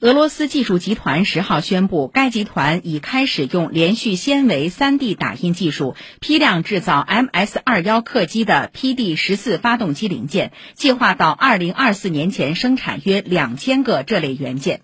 俄罗斯技术集团十号宣布，该集团已开始用连续纤维 3D 打印技术批量制造 MS-21 客机的 PD-14 发动机零件，计划到2024年前生产约两千个这类元件。